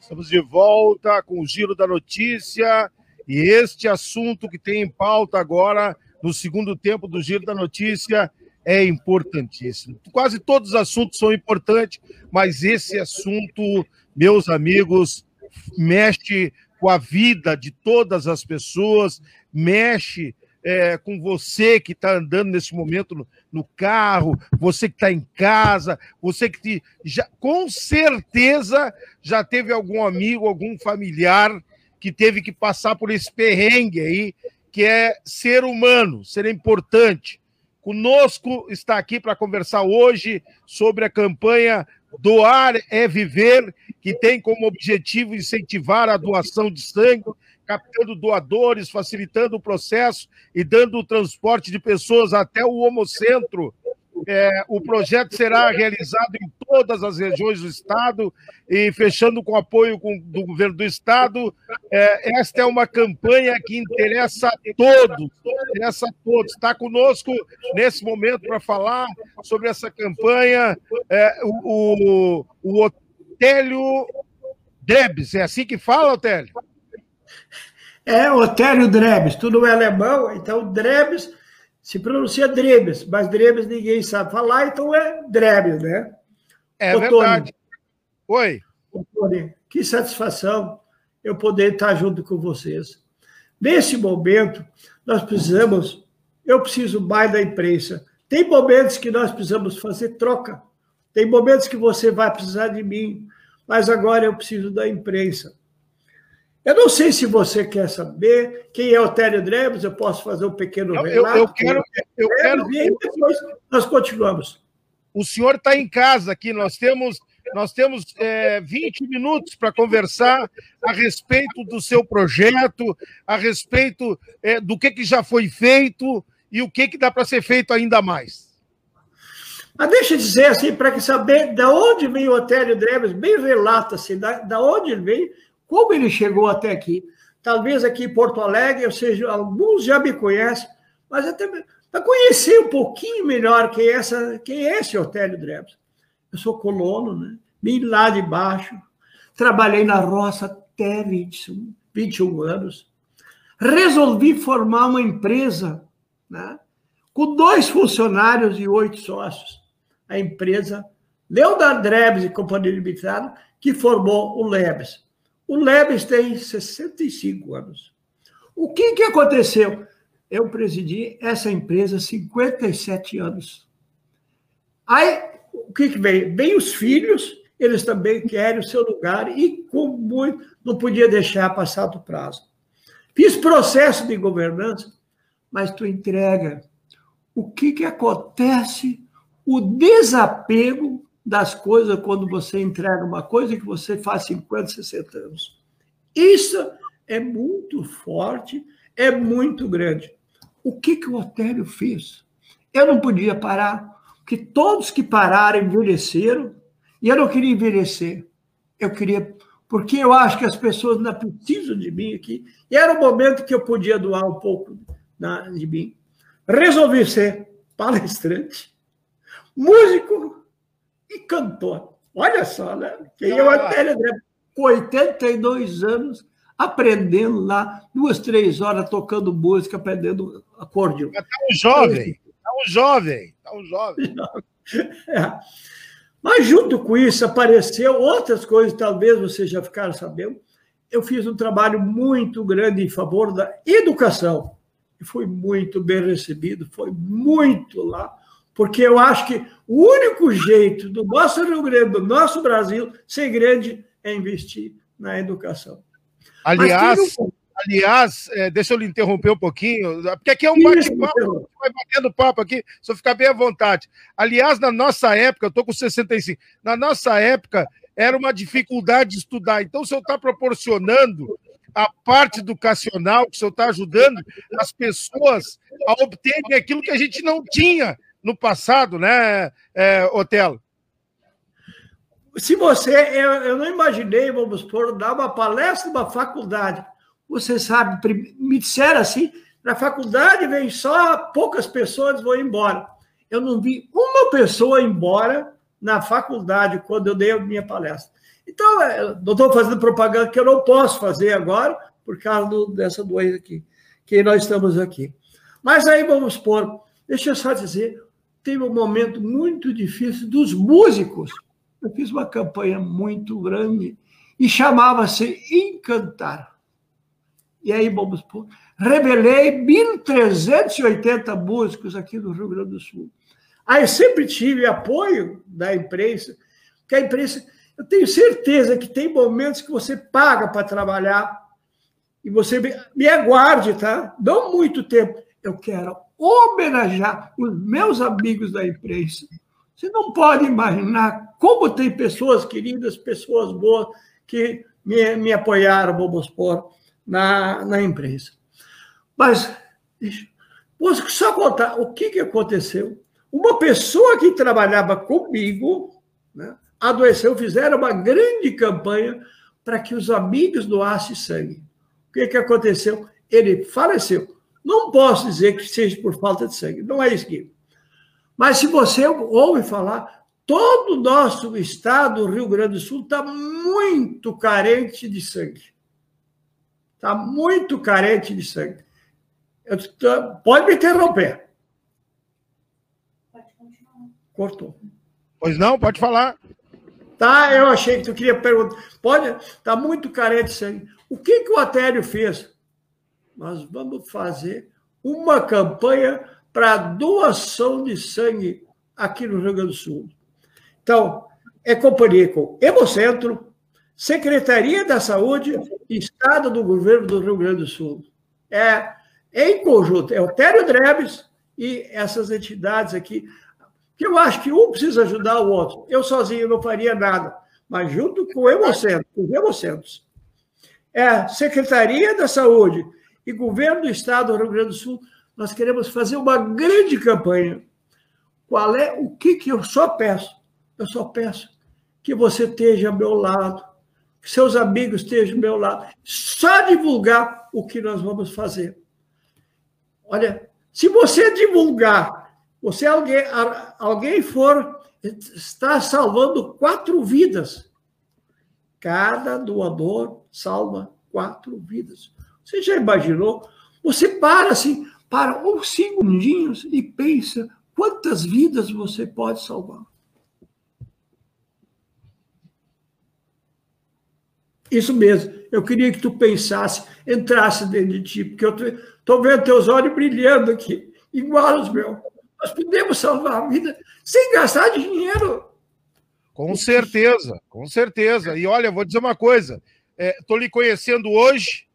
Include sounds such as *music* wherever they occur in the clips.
Estamos de volta com o Giro da Notícia e este assunto que tem em pauta agora, no segundo tempo do Giro da Notícia, é importantíssimo. Quase todos os assuntos são importantes, mas esse assunto, meus amigos, mexe com a vida de todas as pessoas, mexe é, com você que está andando nesse momento no, no carro, você que está em casa, você que te, já, com certeza já teve algum amigo, algum familiar que teve que passar por esse perrengue aí, que é ser humano, ser importante. Conosco está aqui para conversar hoje sobre a campanha Doar é Viver, que tem como objetivo incentivar a doação de sangue captando doadores, facilitando o processo e dando o transporte de pessoas até o Homocentro. É, o projeto será realizado em todas as regiões do Estado e fechando com apoio com, do governo do Estado. É, esta é uma campanha que interessa a todos, interessa a todos. Está conosco nesse momento para falar sobre essa campanha é, o, o, o Otélio Debs. É assim que fala, Otélio? É Otélio Drebes, tudo é alemão, então Drebes se pronuncia Drebes, mas Drebes ninguém sabe falar, então é Drebes, né? É Ô, verdade. Oi. Ô, Tony, que satisfação eu poder estar junto com vocês. Nesse momento, nós precisamos, eu preciso mais da imprensa. Tem momentos que nós precisamos fazer troca, tem momentos que você vai precisar de mim, mas agora eu preciso da imprensa. Eu não sei se você quer saber quem é o Télio Drebs, eu posso fazer um pequeno relato. Eu, eu quero. Eu quero... E depois nós continuamos. O senhor está em casa aqui, nós temos. Nós temos é, 20 minutos para conversar a respeito do seu projeto, a respeito é, do que, que já foi feito e o que, que dá para ser feito ainda mais. Mas deixa eu dizer assim, para saber de onde veio o Otélio Drebes, bem relata assim, da, da onde ele veio, como ele chegou até aqui. Talvez aqui em Porto Alegre, ou seja, alguns já me conhecem, mas até para conhecer um pouquinho melhor quem é, essa, quem é esse Otélio Drebs. Eu sou colono, né? Vim lá de baixo, trabalhei na roça até 21, 21 anos. Resolvi formar uma empresa, né? com dois funcionários e oito sócios. A empresa Leonard Drebs e Companhia Limitada, que formou o Lebes. O Lebes tem 65 anos. O que, que aconteceu? Eu presidi essa empresa há 57 anos. Aí, o que, que veio? Vem os filhos, eles também querem o seu lugar e, como muito, não podia deixar passar do prazo. Fiz processo de governança, mas tu entrega. O que, que acontece? O desapego das coisas quando você entrega uma coisa que você faz 50, 60 anos. Isso é muito forte, é muito grande. O que, que o Otério fez? Eu não podia parar, porque todos que pararam envelheceram, e eu não queria envelhecer. Eu queria, porque eu acho que as pessoas ainda precisam de mim aqui, e era o momento que eu podia doar um pouco de mim. Resolvi ser palestrante, músico, e cantor. Olha só, né? Quem é o Antélio André, com 82 anos, aprendendo lá, duas, três horas tocando música, aprendendo acordeon. Está um jovem, está um jovem, está um jovem. *laughs* É. Mas junto com isso apareceu outras coisas, talvez vocês já ficaram sabendo. Eu fiz um trabalho muito grande em favor da educação. E fui muito bem recebido, foi muito lá porque eu acho que o único jeito do nosso Rio Grande, do nosso Brasil, ser grande é investir na educação. Aliás, não... aliás é, deixa eu lhe interromper um pouquinho, porque aqui é um bate-papo, vai batendo papo aqui, só ficar bem à vontade. Aliás, na nossa época, eu estou com 65, na nossa época era uma dificuldade de estudar, então o senhor está proporcionando a parte educacional, que o senhor está ajudando as pessoas a obterem aquilo que a gente não tinha no passado, né, é, Otelo? Se você, eu, eu não imaginei, vamos supor, dar uma palestra numa faculdade. Você sabe, me disseram assim, na faculdade vem só poucas pessoas vão embora. eu não vi uma pessoa embora na faculdade quando eu dei a minha palestra. Então, é, não estou fazendo propaganda que eu não posso fazer agora, por causa do, dessa doença aqui, que nós estamos aqui. Mas aí vamos pôr, deixa eu só dizer, teve um momento muito difícil dos músicos. Eu fiz uma campanha muito grande e chamava-se Encantar. E aí vamos pôr, revelei 1.380 músicos aqui no Rio Grande do Sul. Aí sempre tive apoio da imprensa, porque a imprensa, eu tenho certeza que tem momentos que você paga para trabalhar e você me, me aguarde, tá? Não muito tempo. Eu quero homenagear os meus amigos da imprensa. Você não pode imaginar como tem pessoas queridas, pessoas boas que me, me apoiaram, vamos pôr, na, na imprensa. Mas, vou só contar o que, que aconteceu. Uma pessoa que trabalhava comigo né, adoeceu, fizeram uma grande campanha para que os amigos doassem sangue. O que, que aconteceu? Ele faleceu. Não posso dizer que seja por falta de sangue, não é isso aqui. Mas se você ouve falar, todo o nosso estado, o Rio Grande do Sul, está muito carente de sangue. Está muito carente de sangue. Tô... pode me interromper. Cortou. Pois não, pode falar. Tá, eu achei que tu queria perguntar. Pode, tá muito carente de sangue. O que, que o Atério fez? Nós vamos fazer uma campanha para doação de sangue aqui no Rio Grande do Sul. Então, é companhia com Hemocentro, Secretaria da Saúde e Estado do Governo do Rio Grande do Sul. É, em conjunto, é o Tério Drebes e essas entidades aqui que eu acho que um precisa ajudar o outro. Eu sozinho não faria nada, mas junto com o Hemocentro, com os Hemocentros. É, Secretaria da Saúde e Governo do Estado do Rio Grande do Sul, nós queremos fazer uma grande campanha. Qual é o que, que eu só peço? Eu só peço que você esteja ao meu lado, que seus amigos estejam ao meu lado. Só divulgar o que nós vamos fazer. Olha, se você divulgar você alguém, alguém for está salvando quatro vidas. Cada doador salva quatro vidas. Você já imaginou? Você para assim, para uns segundinhos e pensa quantas vidas você pode salvar. Isso mesmo. Eu queria que tu pensasse, entrasse dentro de ti, porque eu estou vendo teus olhos brilhando aqui, igual os meus. Nós podemos salvar a vida sem gastar dinheiro. Com certeza, com certeza. E olha, vou dizer uma coisa: estou é, lhe conhecendo hoje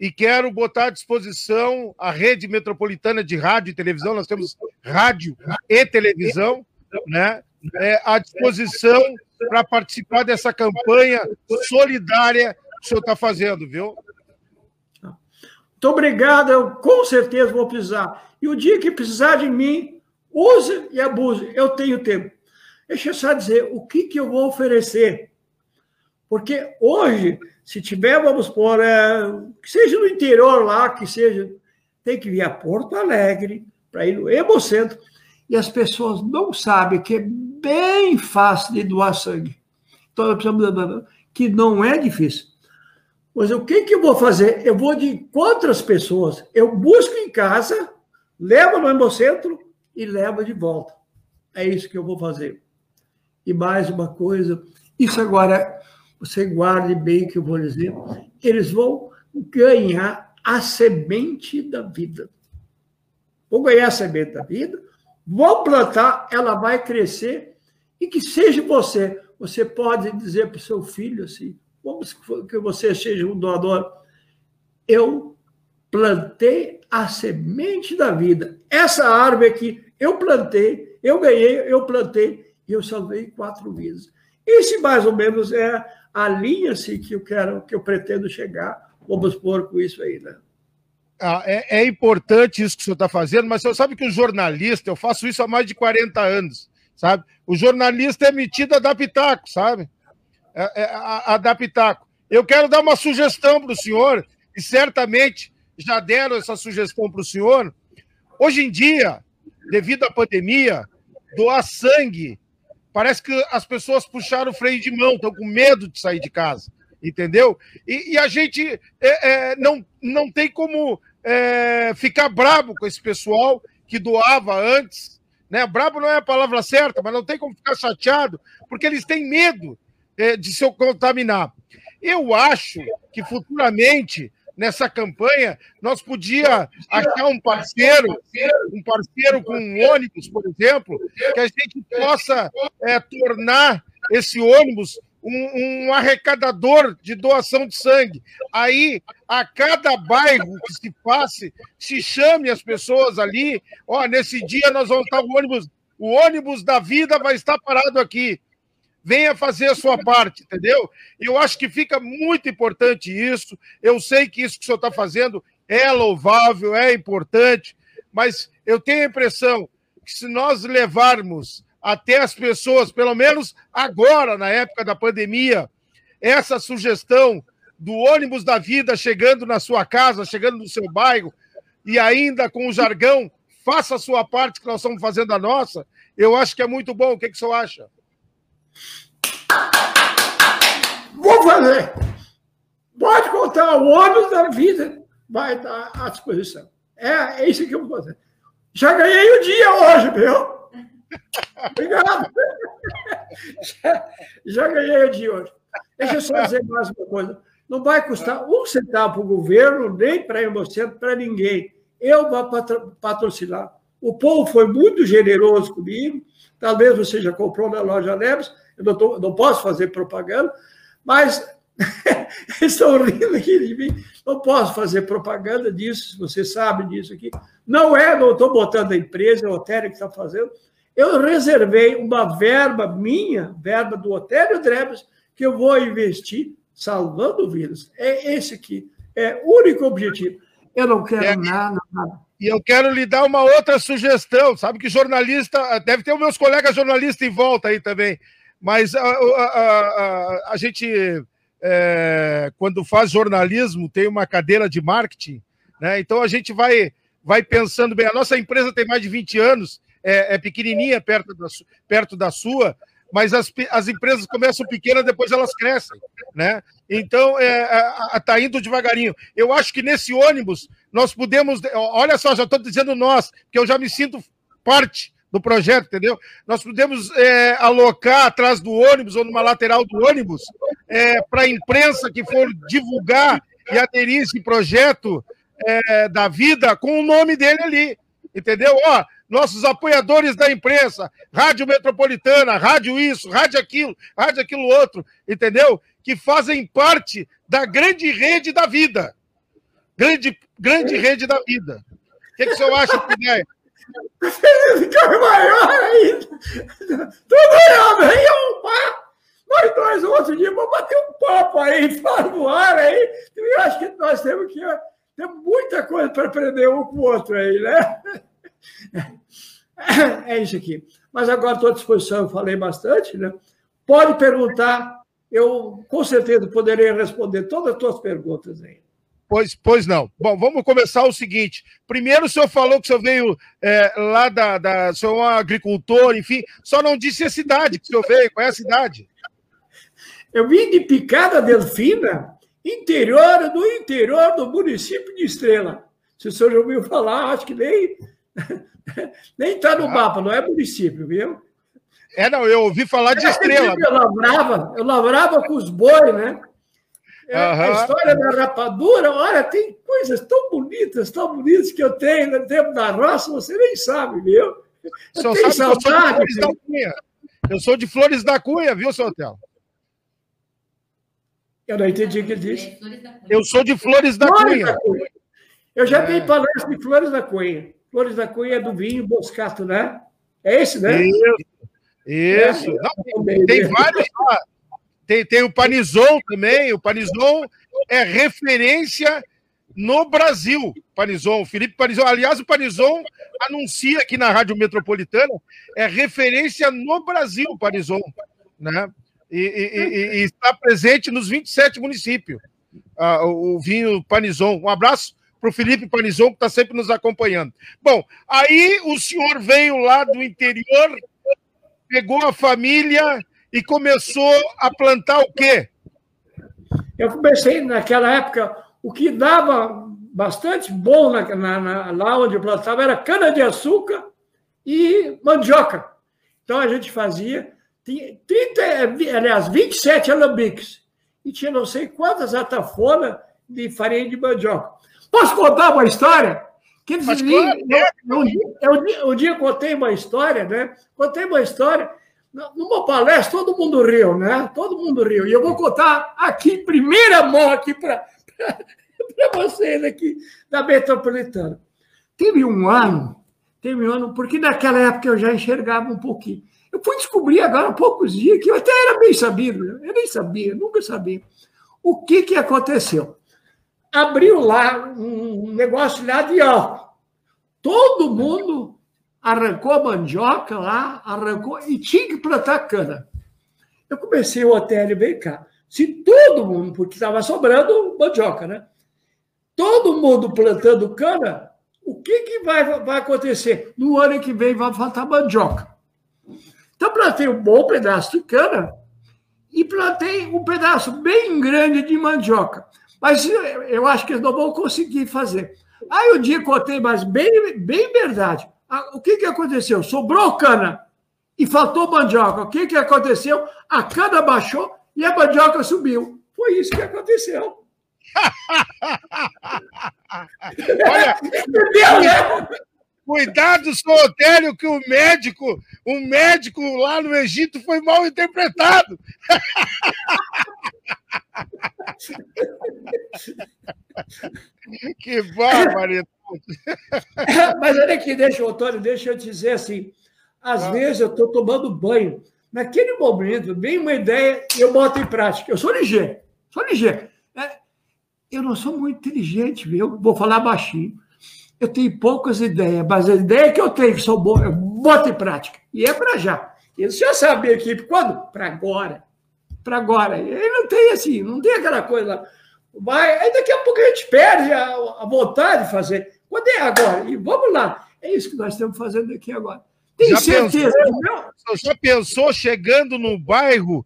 e quero botar à disposição a rede metropolitana de rádio e televisão. Nós temos rádio e televisão, né? É, à disposição para participar dessa campanha solidária que o senhor está fazendo, viu? Muito obrigado, eu com certeza vou precisar. E o dia que precisar de mim, Use e abuse. Eu tenho tempo. Deixa eu só dizer o que, que eu vou oferecer. Porque hoje, se tiver, vamos pôr, é, que seja no interior lá, que seja, tem que vir a Porto Alegre, para ir no Hemocentro, e as pessoas não sabem que é bem fácil de doar sangue. Então, nós precisamos que não é difícil. Mas o que, que eu vou fazer? Eu vou de quantas pessoas? Eu busco em casa, levo no Hemocentro, e leva de volta. É isso que eu vou fazer. E mais uma coisa, isso agora você guarde bem que eu vou dizer, eles vão ganhar a semente da vida. Vão ganhar a semente da vida, vão plantar, ela vai crescer e que seja você. Você pode dizer para o seu filho assim, vamos que você seja um doador. Eu plantei a semente da vida. Essa árvore aqui eu plantei, eu ganhei, eu plantei e eu salvei quatro vidas. Esse mais ou menos é a linha assim, que eu quero, que eu pretendo chegar. Vamos pôr com isso aí, né? Ah, é, é, importante isso que o senhor está fazendo, mas você sabe que o jornalista, eu faço isso há mais de 40 anos, sabe? O jornalista é metido a dar pitaco, sabe? É, é, a, a dar pitaco. Eu quero dar uma sugestão para o senhor, e certamente já deram essa sugestão para o senhor. Hoje em dia, devido à pandemia, doar sangue. Parece que as pessoas puxaram o freio de mão, estão com medo de sair de casa, entendeu? E, e a gente é, é, não, não tem como é, ficar bravo com esse pessoal que doava antes. Né? Brabo não é a palavra certa, mas não tem como ficar chateado, porque eles têm medo é, de se contaminar. Eu acho que futuramente nessa campanha, nós podia achar um parceiro, um parceiro com um ônibus, por exemplo, que a gente possa é, tornar esse ônibus um, um, arrecadador de doação de sangue. Aí, a cada bairro que se passe, se chame as pessoas ali. Ó, nesse dia nós vamos estar o ônibus, o ônibus da vida vai estar parado aqui venha fazer a sua parte, entendeu? Eu acho que fica muito importante isso. Eu sei que isso que o senhor está fazendo é louvável, é importante, mas eu tenho a impressão que se nós levarmos até as pessoas, pelo menos agora, na época da pandemia, essa sugestão do ônibus da vida chegando na sua casa, chegando no seu bairro, e ainda com o jargão, faça a sua parte, que nós estamos fazendo a nossa, eu acho que é muito bom. O que, que o senhor acha? Vou fazer. Pode contar, o ônibus da vida vai estar à disposição. É, é isso que eu vou fazer. Já ganhei o dia hoje, viu? Obrigado. *laughs* Já, já ganhei o dia hoje. Deixa eu só dizer mais uma coisa. Não vai custar um centavo para o governo, nem para Hemocentro, para ninguém. Eu vou patrocinar. O povo foi muito generoso comigo. Talvez você já comprou na loja Neves eu não, tô, não posso fazer propaganda, mas *laughs* estão rindo aqui de mim. Não posso fazer propaganda disso, você sabe disso aqui. Não é, não estou botando a empresa, é o Otério que está fazendo. Eu reservei uma verba minha, verba do Otério Drebes, que eu vou investir salvando vidas. É esse aqui, é o único objetivo. Eu não quero é. nada, nada. E eu quero lhe dar uma outra sugestão. Sabe que jornalista, deve ter os meus colegas jornalistas em volta aí também. Mas a, a, a, a gente, é, quando faz jornalismo, tem uma cadeira de marketing, né? então a gente vai, vai pensando bem. A nossa empresa tem mais de 20 anos, é, é pequenininha perto da, perto da sua, mas as, as empresas começam pequenas, depois elas crescem, né? Então, é, indo devagarinho. Eu acho que nesse ônibus nós podemos. Olha só, já estou dizendo nós, que eu já me sinto parte do projeto, entendeu? Nós podemos é, alocar atrás do ônibus ou numa lateral do ônibus é, para a imprensa que for divulgar e aderir esse projeto é, da vida com o nome dele ali, entendeu? Ó, nossos apoiadores da imprensa, Rádio Metropolitana, Rádio isso, Rádio aquilo, Rádio aquilo outro, entendeu? Que fazem parte da grande rede da vida. Grande, grande rede da vida. O que, que o senhor acha ideia? Ficar maior ainda. Tudo errado aí, opa! Nós dois, outro dia, vamos bater um papo aí, *laughs* fora no ar aí. Eu acho que nós temos que ter muita coisa para aprender um com o outro aí, né? *laughs* É isso aqui. Mas agora estou à disposição, eu falei bastante, né? Pode perguntar, eu com certeza poderei responder todas as tuas perguntas aí. Pois, pois não. Bom, vamos começar o seguinte. Primeiro, o senhor falou que o senhor veio é, lá da, da. O senhor é um agricultor, enfim, só não disse a cidade que o senhor veio. Qual é a cidade? Eu vim de Picada Delfina, interior do interior do município de Estrela. Se o senhor já ouviu falar, acho que nem *laughs* nem está no ah. mapa, não é município, viu? É, não, eu ouvi falar de Estrela. Eu lavrava, eu lavrava com os bois, né? É, uhum. A história da rapadura, olha, tem coisas tão bonitas, tão bonitas que eu tenho no tempo da roça, você nem sabe, viu? Eu Só tenho sabe saudade. Eu sou, eu sou de Flores da Cunha, viu, seu hotel? Eu não entendi o que ele disse. Eu sou de Flores da Flores Cunha. Da Cunha. Eu já é. dei palestra de Flores da Cunha. Flores da Cunha é do vinho Boscato, né? É esse, né? Isso. Isso. É, não, tem vários lá. Tem, tem o Panizon também. O Panizon é referência no Brasil. Panizon, Felipe Panizon. Aliás, o Panizon anuncia aqui na Rádio Metropolitana, é referência no Brasil, Panizon. Né? E, e, e, e está presente nos 27 municípios. Ah, o vinho Panizon. Um abraço para o Felipe Panizon, que está sempre nos acompanhando. Bom, aí o senhor veio lá do interior, pegou a família e começou a plantar o quê? Eu comecei naquela época, o que dava bastante bom na, na, na, lá onde eu plantava era cana-de-açúcar e mandioca. Então a gente fazia 30, aliás, 27 alambiques e tinha não sei quantas atafonas de farinha de mandioca. Posso contar uma história? Que eles claro, eu, eu, eu, um dia contei uma história, né? Contei uma história. Numa palestra, todo mundo riu, né? Todo mundo riu. E eu vou contar aqui, em primeira mão, aqui para *laughs* vocês aqui da Metropolitana. Teve um ano, teve um ano, porque naquela época eu já enxergava um pouquinho. Eu fui descobrir agora há poucos dias que eu até era bem sabido, eu nem sabia, nunca sabia. O que, que aconteceu? Abriu lá um negócio lá de álcool. Todo mundo arrancou mandioca lá, arrancou e tinha que plantar cana. Eu comecei o hotel vem cá. Se todo mundo, porque estava sobrando mandioca, né? Todo mundo plantando cana, o que, que vai, vai acontecer? No ano que vem vai faltar mandioca. Então, plantei um bom pedaço de cana e plantei um pedaço bem grande de mandioca. Mas eu acho que eles não vão conseguir fazer. Aí o dia contei, mas bem, bem verdade. O que, que aconteceu? Sobrou cana e faltou mandioca. O que, que aconteceu? A cana baixou e a mandioca subiu. Foi isso que aconteceu. *laughs* Olha, Entendeu, né? Cuidado, seu Otélio, que o médico, um médico lá no Egito foi mal interpretado. *laughs* que *laughs* bárbaro! *laughs* Mas olha aqui, deixa, Otélio, deixa eu dizer assim. Às ah. vezes eu estou tomando banho. Naquele momento, vem uma ideia e eu boto em prática. Eu sou ligeiro, sou ligeiro. É, eu não sou muito inteligente, viu? Vou falar baixinho eu tenho poucas ideias, mas a ideia que eu tenho, que são boas, eu boto em prática. E é para já. E você já sabe, equipe, quando? Para agora. Para agora. Ele não tem assim, não tem aquela coisa lá. Vai, aí daqui a pouco a gente perde a, a vontade de fazer. Quando é agora? E vamos lá. É isso que nós estamos fazendo aqui agora. Tem já certeza. Pensou, já pensou chegando no bairro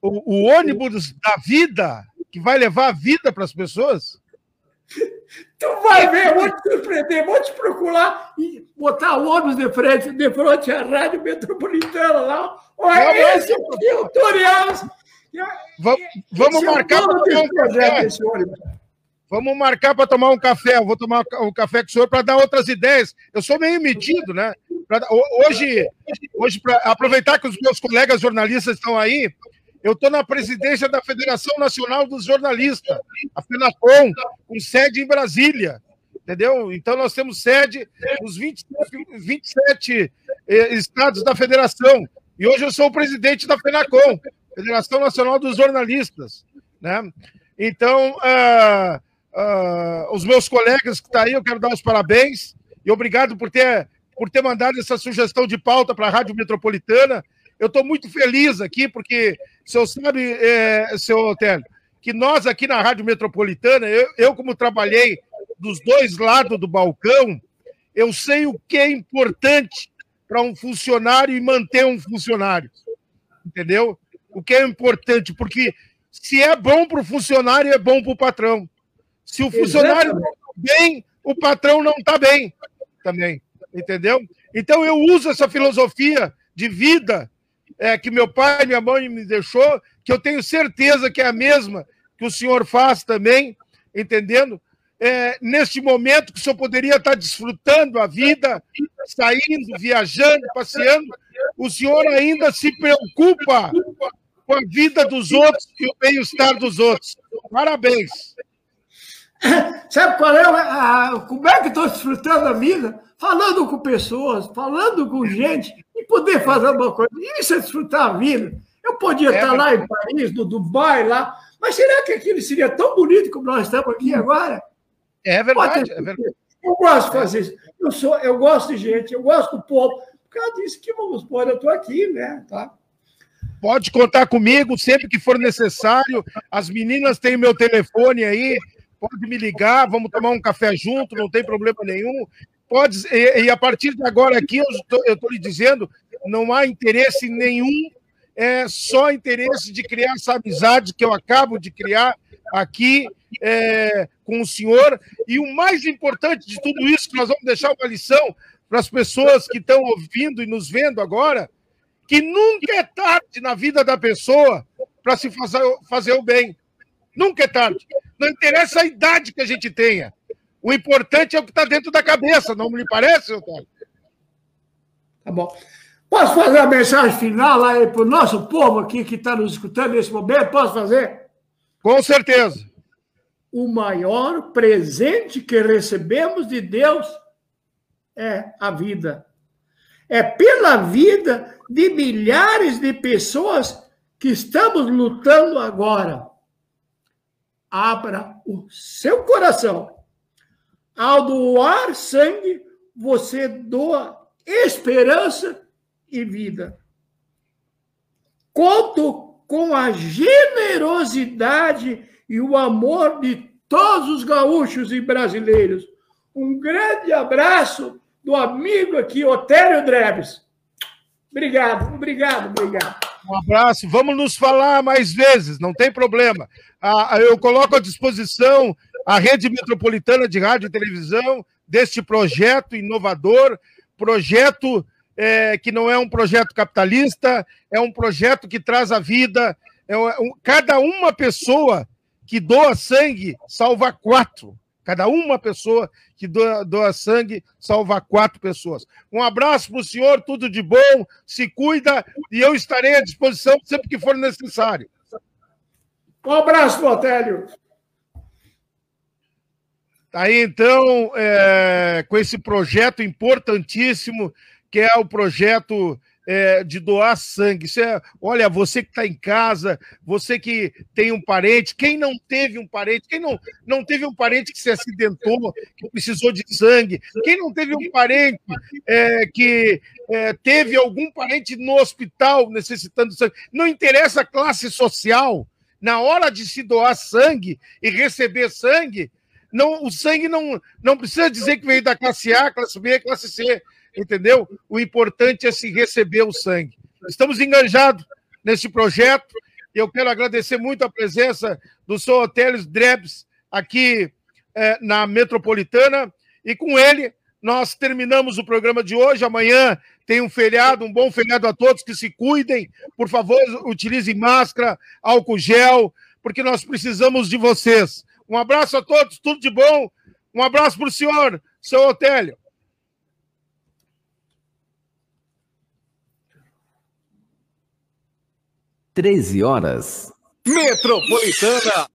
o, o ônibus da vida, que vai levar a vida para as pessoas? *laughs* Tu vai ver, eu vou te surpreender, vou te procurar e botar o ônibus de frente, de frente à Rádio Metropolitana lá. Olha, esse aqui é o tutorial. Vamos, vamos marcar para tomar um café. Vamos marcar para tomar um café. Eu vou tomar um café com o senhor para dar outras ideias. Eu sou meio metido, né? Pra, hoje, hoje para aproveitar que os meus colegas jornalistas estão aí, eu estou na presidência da Federação Nacional dos Jornalistas, a FENACOM, com sede em Brasília. Entendeu? Então, nós temos sede nos 20, 27 eh, estados da federação. E hoje eu sou o presidente da FENACOM, Federação Nacional dos Jornalistas. Né? Então, uh, uh, os meus colegas que estão tá aí, eu quero dar os parabéns e obrigado por ter, por ter mandado essa sugestão de pauta para a Rádio Metropolitana. Eu estou muito feliz aqui, porque o senhor sabe, é, seu Otélio, que nós aqui na Rádio Metropolitana, eu, eu como trabalhei dos dois lados do balcão, eu sei o que é importante para um funcionário e manter um funcionário. Entendeu? O que é importante, porque se é bom para o funcionário, é bom para o patrão. Se o funcionário não está bem, o patrão não está bem também. Entendeu? Então eu uso essa filosofia de vida é, que meu pai e minha mãe me deixou, que eu tenho certeza que é a mesma que o senhor faz também, entendendo? É, neste momento que o senhor poderia estar desfrutando a vida, saindo, viajando, passeando, o senhor ainda se preocupa com a vida dos outros e o bem-estar dos outros. Parabéns. Sabe qual é? A, como é que estou desfrutando a vida? Falando com pessoas, falando com gente, e poder fazer uma coisa. Isso é desfrutar a vida. Eu podia é, estar lá em Paris, no Dubai, lá, mas será que aquilo seria tão bonito como nós estamos aqui agora? É verdade. É verdade. Eu gosto de fazer isso. Eu, sou, eu gosto de gente, eu gosto do povo. Por causa disso que vamos pôr, eu estou aqui, né? Tá? Pode contar comigo sempre que for necessário. As meninas têm meu telefone aí. pode me ligar, vamos tomar um café junto, não tem problema nenhum. Pode, e, e a partir de agora aqui, eu estou lhe dizendo, não há interesse nenhum, é só interesse de criar essa amizade que eu acabo de criar aqui é, com o senhor. E o mais importante de tudo isso, que nós vamos deixar uma lição para as pessoas que estão ouvindo e nos vendo agora, que nunca é tarde na vida da pessoa para se fazer, fazer o bem. Nunca é tarde. Não interessa a idade que a gente tenha. O importante é o que está dentro da cabeça, não me parece, Otávio? Tá bom. Posso fazer a mensagem final aí para o nosso povo aqui que está nos escutando nesse momento? Posso fazer? Com certeza. O maior presente que recebemos de Deus é a vida. É pela vida de milhares de pessoas que estamos lutando agora. Abra o seu coração. Ao doar sangue, você doa esperança e vida. Conto com a generosidade e o amor de todos os gaúchos e brasileiros. Um grande abraço do amigo aqui, Otélio Dreves. Obrigado, obrigado, obrigado. Um abraço. Vamos nos falar mais vezes, não tem problema. Ah, eu coloco à disposição a rede metropolitana de rádio e televisão deste projeto inovador, projeto é, que não é um projeto capitalista, é um projeto que traz a vida. É um, cada uma pessoa que doa sangue salva quatro. Cada uma pessoa que doa, doa sangue salva quatro pessoas. Um abraço para o senhor, tudo de bom, se cuida e eu estarei à disposição sempre que for necessário. Um abraço, Botélio. Tá aí, então, é, com esse projeto importantíssimo que é o projeto é, de doar sangue. Isso é, olha, você que está em casa, você que tem um parente, quem não teve um parente, quem não, não teve um parente que se acidentou, que precisou de sangue, quem não teve um parente é, que é, teve algum parente no hospital necessitando de sangue, não interessa a classe social, na hora de se doar sangue e receber sangue, não, o sangue não, não precisa dizer que veio da classe A, classe B, classe C entendeu? O importante é se receber o sangue. Estamos engajados nesse projeto eu quero agradecer muito a presença do Sr. Otélios Drebs aqui é, na Metropolitana e com ele nós terminamos o programa de hoje. Amanhã tem um feriado, um bom feriado a todos que se cuidem. Por favor, utilizem máscara, álcool gel, porque nós precisamos de vocês. Um abraço a todos, tudo de bom. Um abraço para o senhor, seu Otélio. 13 horas. Metropolitana